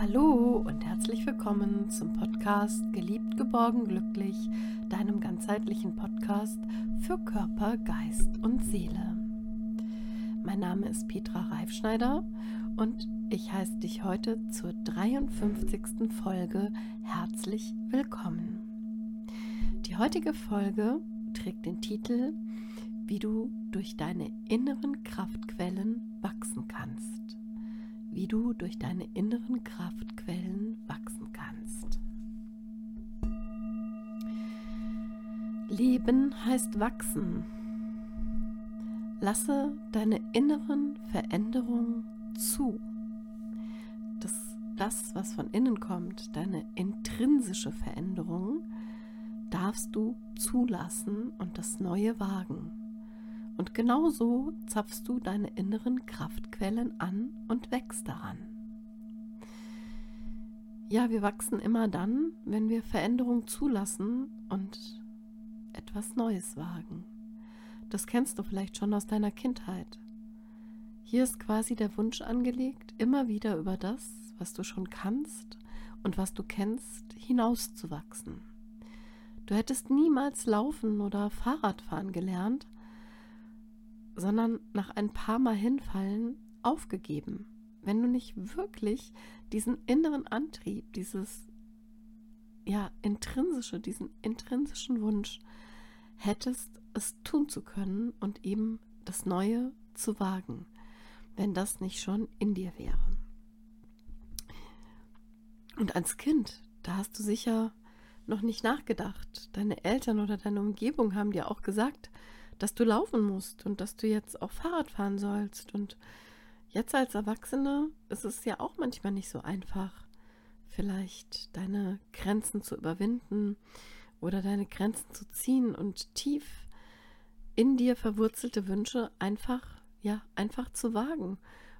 Hallo und herzlich willkommen zum Podcast Geliebt, geborgen, glücklich, deinem ganzheitlichen Podcast für Körper, Geist und Seele. Mein Name ist Petra Reifschneider und ich heiße dich heute zur 53. Folge herzlich willkommen. Die heutige Folge trägt den Titel Wie du durch deine inneren Kraftquellen wachsen kannst wie du durch deine inneren Kraftquellen wachsen kannst. Leben heißt wachsen. Lasse deine inneren Veränderungen zu. Das, das, was von innen kommt, deine intrinsische Veränderung, darfst du zulassen und das Neue wagen. Und genauso zapfst du deine inneren Kraftquellen an und wächst daran. Ja, wir wachsen immer dann, wenn wir Veränderung zulassen und etwas Neues wagen. Das kennst du vielleicht schon aus deiner Kindheit. Hier ist quasi der Wunsch angelegt, immer wieder über das, was du schon kannst und was du kennst, hinauszuwachsen. Du hättest niemals laufen oder Fahrradfahren gelernt, sondern nach ein paar Mal hinfallen aufgegeben. Wenn du nicht wirklich diesen inneren Antrieb, dieses ja intrinsische, diesen intrinsischen Wunsch hättest, es tun zu können und eben das Neue zu wagen, wenn das nicht schon in dir wäre. Und als Kind, da hast du sicher noch nicht nachgedacht. Deine Eltern oder deine Umgebung haben dir auch gesagt, dass du laufen musst und dass du jetzt auch Fahrrad fahren sollst. Und jetzt als Erwachsene ist es ja auch manchmal nicht so einfach, vielleicht deine Grenzen zu überwinden oder deine Grenzen zu ziehen und tief in dir verwurzelte Wünsche einfach, ja, einfach zu wagen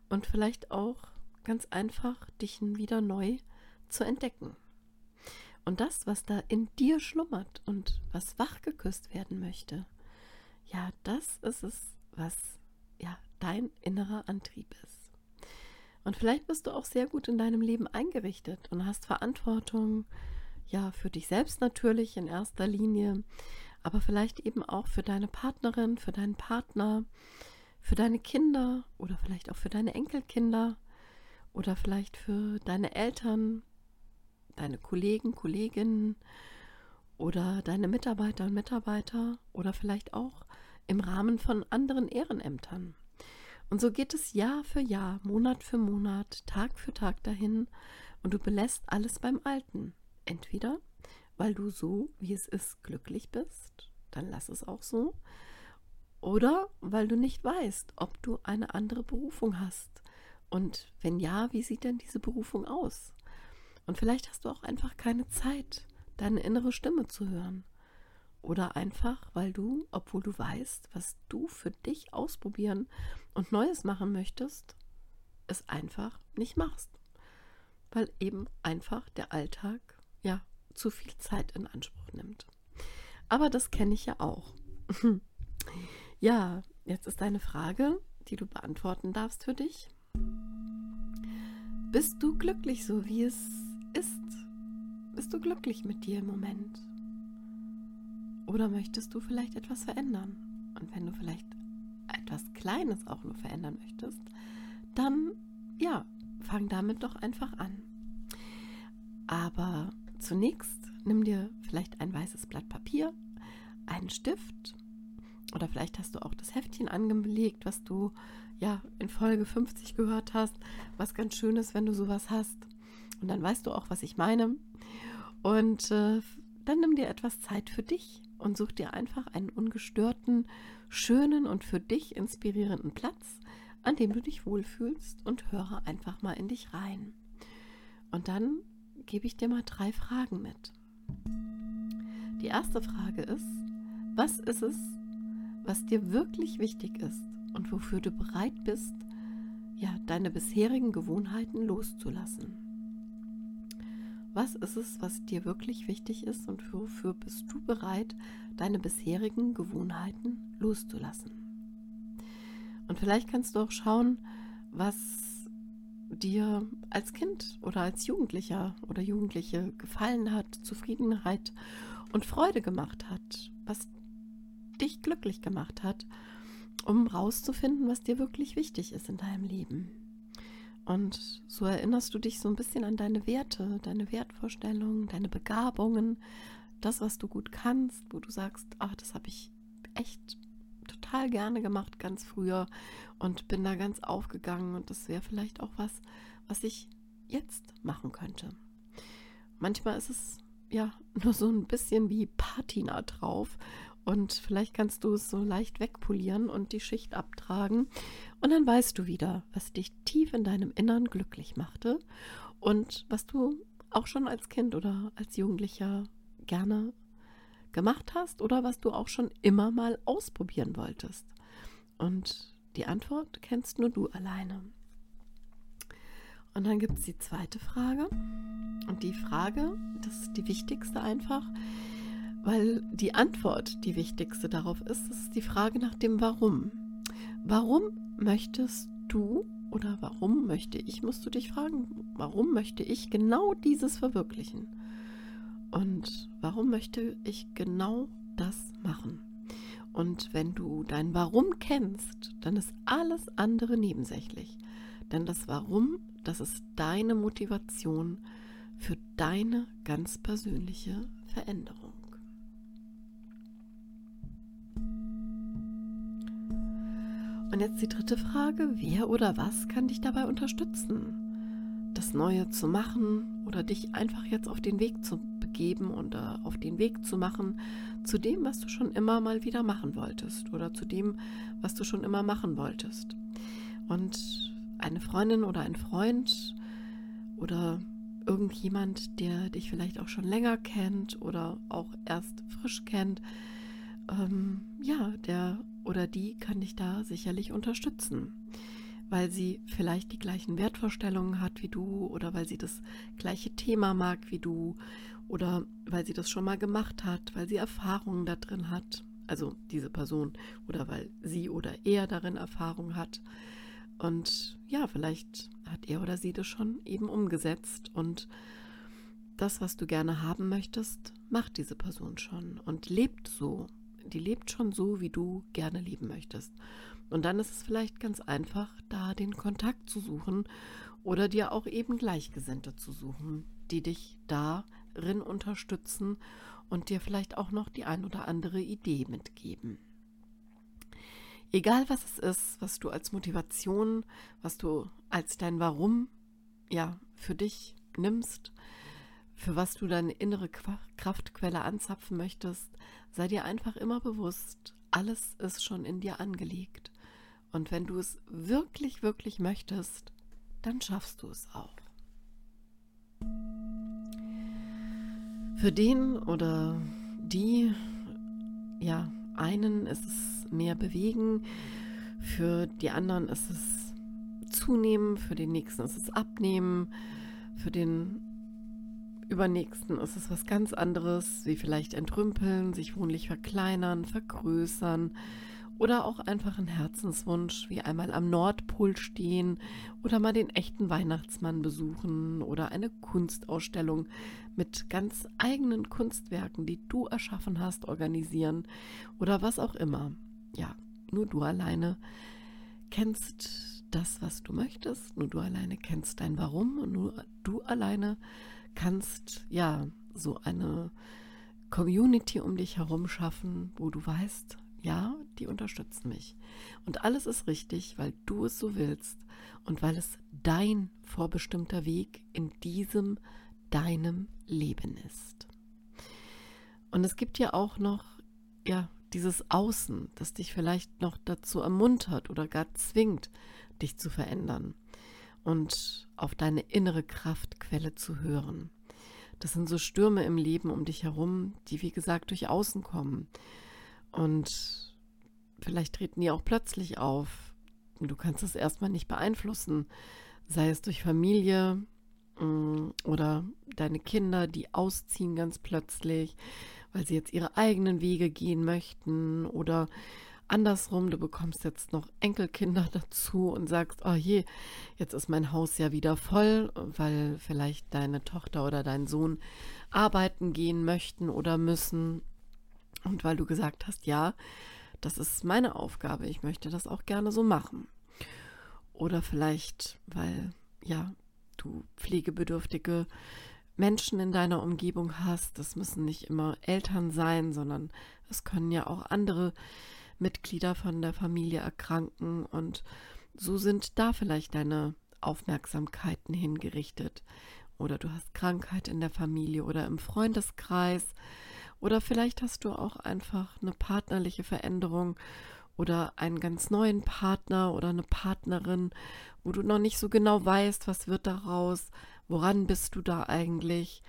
und vielleicht auch ganz einfach dich wieder neu zu entdecken. Und das, was da in dir schlummert und was wachgeküsst werden möchte, ja, das ist es, was ja dein innerer Antrieb ist. Und vielleicht bist du auch sehr gut in deinem Leben eingerichtet und hast Verantwortung, ja, für dich selbst natürlich in erster Linie, aber vielleicht eben auch für deine Partnerin, für deinen Partner, für deine Kinder oder vielleicht auch für deine Enkelkinder oder vielleicht für deine Eltern, deine Kollegen, Kolleginnen oder deine Mitarbeiter und Mitarbeiter oder vielleicht auch im Rahmen von anderen Ehrenämtern. Und so geht es Jahr für Jahr, Monat für Monat, Tag für Tag dahin und du belässt alles beim Alten. Entweder weil du so, wie es ist, glücklich bist, dann lass es auch so, oder weil du nicht weißt, ob du eine andere Berufung hast. Und wenn ja, wie sieht denn diese Berufung aus? Und vielleicht hast du auch einfach keine Zeit, deine innere Stimme zu hören. Oder einfach, weil du, obwohl du weißt, was du für dich ausprobieren und Neues machen möchtest, es einfach nicht machst. Weil eben einfach der Alltag ja zu viel Zeit in Anspruch nimmt. Aber das kenne ich ja auch. ja, jetzt ist deine Frage, die du beantworten darfst für dich. Bist du glücklich so, wie es ist? Bist du glücklich mit dir im Moment? Oder möchtest du vielleicht etwas verändern? Und wenn du vielleicht etwas Kleines auch nur verändern möchtest, dann ja, fang damit doch einfach an. Aber zunächst nimm dir vielleicht ein weißes Blatt Papier, einen Stift oder vielleicht hast du auch das Heftchen angelegt, was du ja in Folge 50 gehört hast, was ganz schön ist, wenn du sowas hast. Und dann weißt du auch, was ich meine. Und äh, dann nimm dir etwas Zeit für dich und such dir einfach einen ungestörten, schönen und für dich inspirierenden Platz, an dem du dich wohlfühlst und höre einfach mal in dich rein. Und dann gebe ich dir mal drei Fragen mit. Die erste Frage ist, was ist es, was dir wirklich wichtig ist und wofür du bereit bist, ja, deine bisherigen Gewohnheiten loszulassen? Was ist es, was dir wirklich wichtig ist und wofür bist du bereit, deine bisherigen Gewohnheiten loszulassen? Und vielleicht kannst du auch schauen, was dir als Kind oder als Jugendlicher oder Jugendliche gefallen hat, Zufriedenheit und Freude gemacht hat, was dich glücklich gemacht hat, um rauszufinden, was dir wirklich wichtig ist in deinem Leben. Und so erinnerst du dich so ein bisschen an deine Werte, deine Wertvorstellungen, deine Begabungen, das, was du gut kannst, wo du sagst, ach, das habe ich echt total gerne gemacht ganz früher und bin da ganz aufgegangen und das wäre vielleicht auch was, was ich jetzt machen könnte. Manchmal ist es ja nur so ein bisschen wie Patina drauf und vielleicht kannst du es so leicht wegpolieren und die Schicht abtragen und dann weißt du wieder, was dich tief in deinem Innern glücklich machte und was du auch schon als Kind oder als Jugendlicher gerne gemacht hast oder was du auch schon immer mal ausprobieren wolltest. Und die Antwort kennst nur du alleine. Und dann gibt es die zweite Frage. Und die Frage, das ist die wichtigste einfach, weil die Antwort die wichtigste darauf ist, das ist die Frage nach dem Warum. Warum möchtest du oder warum möchte ich, musst du dich fragen, warum möchte ich genau dieses verwirklichen? Und warum möchte ich genau das machen? Und wenn du dein Warum kennst, dann ist alles andere nebensächlich. Denn das Warum, das ist deine Motivation für deine ganz persönliche Veränderung. Und jetzt die dritte Frage, wer oder was kann dich dabei unterstützen, das Neue zu machen oder dich einfach jetzt auf den Weg zu begeben und äh, auf den Weg zu machen zu dem, was du schon immer mal wieder machen wolltest oder zu dem, was du schon immer machen wolltest. Und eine Freundin oder ein Freund oder irgendjemand, der dich vielleicht auch schon länger kennt oder auch erst frisch kennt, ähm, ja, der oder die kann dich da sicherlich unterstützen, weil sie vielleicht die gleichen Wertvorstellungen hat wie du oder weil sie das gleiche Thema mag wie du oder weil sie das schon mal gemacht hat, weil sie Erfahrungen da drin hat, also diese Person oder weil sie oder er darin Erfahrung hat. Und ja, vielleicht hat er oder sie das schon eben umgesetzt und das, was du gerne haben möchtest, macht diese Person schon und lebt so. Die lebt schon so, wie du gerne leben möchtest. Und dann ist es vielleicht ganz einfach, da den Kontakt zu suchen oder dir auch eben Gleichgesinnte zu suchen, die dich da darin unterstützen und dir vielleicht auch noch die ein oder andere Idee mitgeben. Egal was es ist, was du als Motivation, was du als dein Warum ja für dich nimmst, für was du deine innere Kraftquelle anzapfen möchtest, sei dir einfach immer bewusst, alles ist schon in dir angelegt. Und wenn du es wirklich, wirklich möchtest, dann schaffst du es auch. Für den oder die, ja, einen ist es mehr bewegen, für die anderen ist es zunehmen, für den nächsten ist es abnehmen, für den übernächsten ist es was ganz anderes, wie vielleicht entrümpeln, sich wohnlich verkleinern, vergrößern, oder auch einfach ein Herzenswunsch, wie einmal am Nordpol stehen oder mal den echten Weihnachtsmann besuchen oder eine Kunstausstellung mit ganz eigenen Kunstwerken, die du erschaffen hast, organisieren oder was auch immer. Ja, nur du alleine kennst das, was du möchtest, nur du alleine kennst dein Warum und nur du alleine kannst ja so eine Community um dich herum schaffen, wo du weißt, ja, die unterstützen mich. Und alles ist richtig, weil du es so willst und weil es dein vorbestimmter Weg in diesem deinem Leben ist. Und es gibt ja auch noch, ja, dieses Außen, das dich vielleicht noch dazu ermuntert oder gar zwingt, dich zu verändern und auf deine innere Kraftquelle zu hören. Das sind so Stürme im Leben um dich herum, die wie gesagt durch Außen kommen und vielleicht treten die auch plötzlich auf. Du kannst es erstmal nicht beeinflussen, sei es durch Familie mm, oder deine Kinder, die ausziehen ganz plötzlich, weil sie jetzt ihre eigenen Wege gehen möchten oder andersrum, du bekommst jetzt noch Enkelkinder dazu und sagst, oh je, jetzt ist mein Haus ja wieder voll, weil vielleicht deine Tochter oder dein Sohn arbeiten gehen möchten oder müssen. Und weil du gesagt hast, ja, das ist meine Aufgabe, ich möchte das auch gerne so machen. Oder vielleicht, weil, ja, du pflegebedürftige Menschen in deiner Umgebung hast. Das müssen nicht immer Eltern sein, sondern es können ja auch andere Mitglieder von der Familie erkranken und so sind da vielleicht deine Aufmerksamkeiten hingerichtet. Oder du hast Krankheit in der Familie oder im Freundeskreis. Oder vielleicht hast du auch einfach eine partnerliche Veränderung oder einen ganz neuen Partner oder eine Partnerin, wo du noch nicht so genau weißt, was wird daraus, woran bist du da eigentlich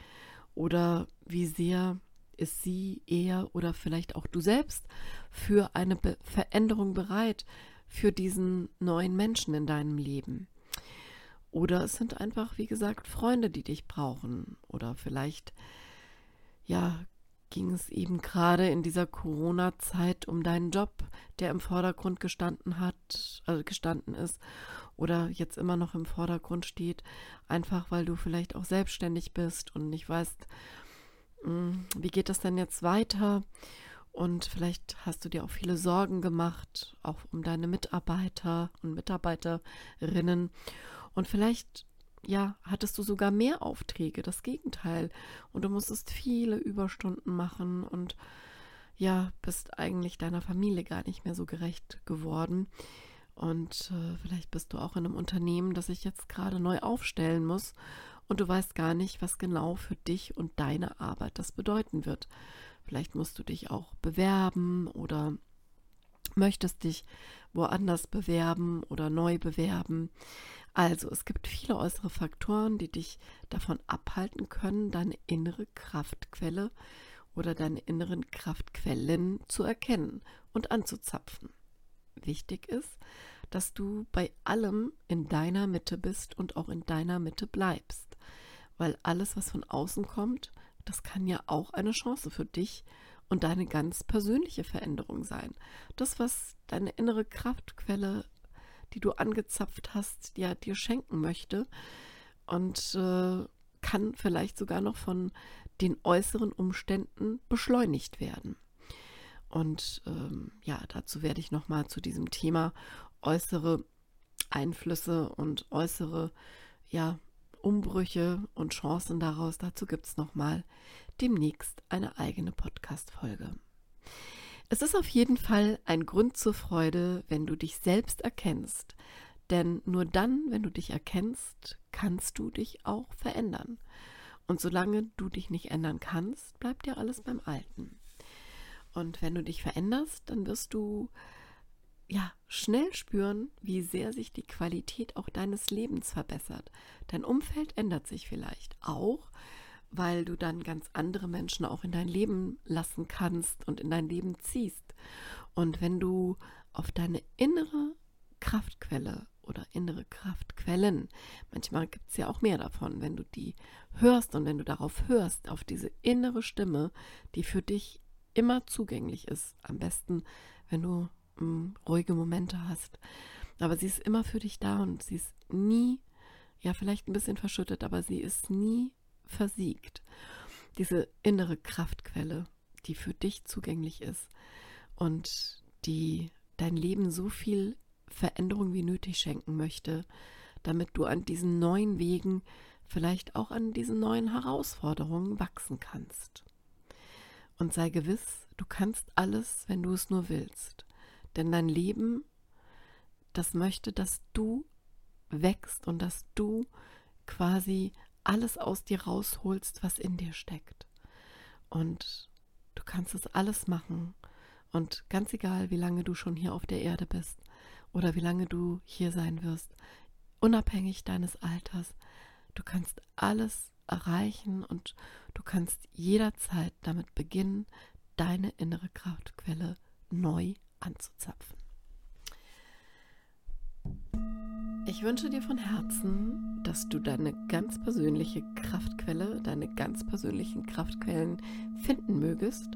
oder wie sehr ist sie, er oder vielleicht auch du selbst für eine Be Veränderung bereit für diesen neuen Menschen in deinem Leben. Oder es sind einfach, wie gesagt, Freunde, die dich brauchen. Oder vielleicht, ja, ging es eben gerade in dieser Corona-Zeit um deinen Job, der im Vordergrund gestanden hat, also gestanden ist oder jetzt immer noch im Vordergrund steht, einfach weil du vielleicht auch selbstständig bist und nicht weißt, wie geht das denn jetzt weiter? Und vielleicht hast du dir auch viele Sorgen gemacht, auch um deine Mitarbeiter und Mitarbeiterinnen. Und vielleicht ja, hattest du sogar mehr Aufträge, das Gegenteil. Und du musstest viele Überstunden machen und ja, bist eigentlich deiner Familie gar nicht mehr so gerecht geworden. Und äh, vielleicht bist du auch in einem Unternehmen, das sich jetzt gerade neu aufstellen muss und du weißt gar nicht, was genau für dich und deine Arbeit das bedeuten wird. Vielleicht musst du dich auch bewerben oder möchtest dich woanders bewerben oder neu bewerben. Also es gibt viele äußere Faktoren, die dich davon abhalten können, deine innere Kraftquelle oder deine inneren Kraftquellen zu erkennen und anzuzapfen. Wichtig ist, dass du bei allem in deiner Mitte bist und auch in deiner Mitte bleibst, weil alles, was von außen kommt, das kann ja auch eine Chance für dich und deine ganz persönliche Veränderung sein. Das, was deine innere Kraftquelle, die du angezapft hast, ja, dir schenken möchte und äh, kann vielleicht sogar noch von den äußeren Umständen beschleunigt werden. Und ähm, ja, dazu werde ich nochmal zu diesem Thema äußere Einflüsse und äußere ja, Umbrüche und Chancen daraus, dazu gibt es nochmal demnächst eine eigene Podcast-Folge. Es ist auf jeden Fall ein Grund zur Freude, wenn du dich selbst erkennst. Denn nur dann, wenn du dich erkennst, kannst du dich auch verändern. Und solange du dich nicht ändern kannst, bleibt dir alles beim Alten. Und wenn du dich veränderst, dann wirst du ja schnell spüren, wie sehr sich die Qualität auch deines Lebens verbessert. Dein Umfeld ändert sich vielleicht auch, weil du dann ganz andere Menschen auch in dein Leben lassen kannst und in dein Leben ziehst. Und wenn du auf deine innere Kraftquelle oder innere Kraftquellen, manchmal gibt es ja auch mehr davon, wenn du die hörst und wenn du darauf hörst, auf diese innere Stimme, die für dich immer zugänglich ist. Am besten, wenn du mh, ruhige Momente hast. Aber sie ist immer für dich da und sie ist nie, ja, vielleicht ein bisschen verschüttet, aber sie ist nie versiegt. Diese innere Kraftquelle, die für dich zugänglich ist und die dein Leben so viel Veränderung wie nötig schenken möchte, damit du an diesen neuen Wegen, vielleicht auch an diesen neuen Herausforderungen wachsen kannst. Und sei gewiss, du kannst alles, wenn du es nur willst. Denn dein Leben, das möchte, dass du wächst und dass du quasi alles aus dir rausholst, was in dir steckt. Und du kannst es alles machen. Und ganz egal, wie lange du schon hier auf der Erde bist oder wie lange du hier sein wirst, unabhängig deines Alters, du kannst alles erreichen und du kannst jederzeit damit beginnen, deine innere Kraftquelle neu anzuzapfen. Ich wünsche dir von Herzen, dass du deine ganz persönliche Kraftquelle, deine ganz persönlichen Kraftquellen finden mögest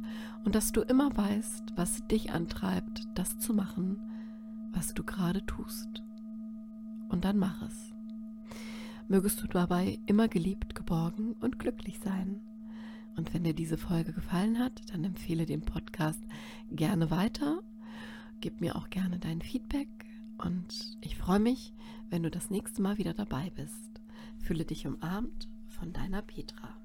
und dass du immer weißt, was dich antreibt, das zu machen, was du gerade tust. Und dann mach es. Mögest du dabei immer geliebt, geborgen und glücklich sein. Und wenn dir diese Folge gefallen hat, dann empfehle den Podcast gerne weiter. Gib mir auch gerne dein Feedback und ich freue mich, wenn du das nächste Mal wieder dabei bist. Fühle dich umarmt von deiner Petra.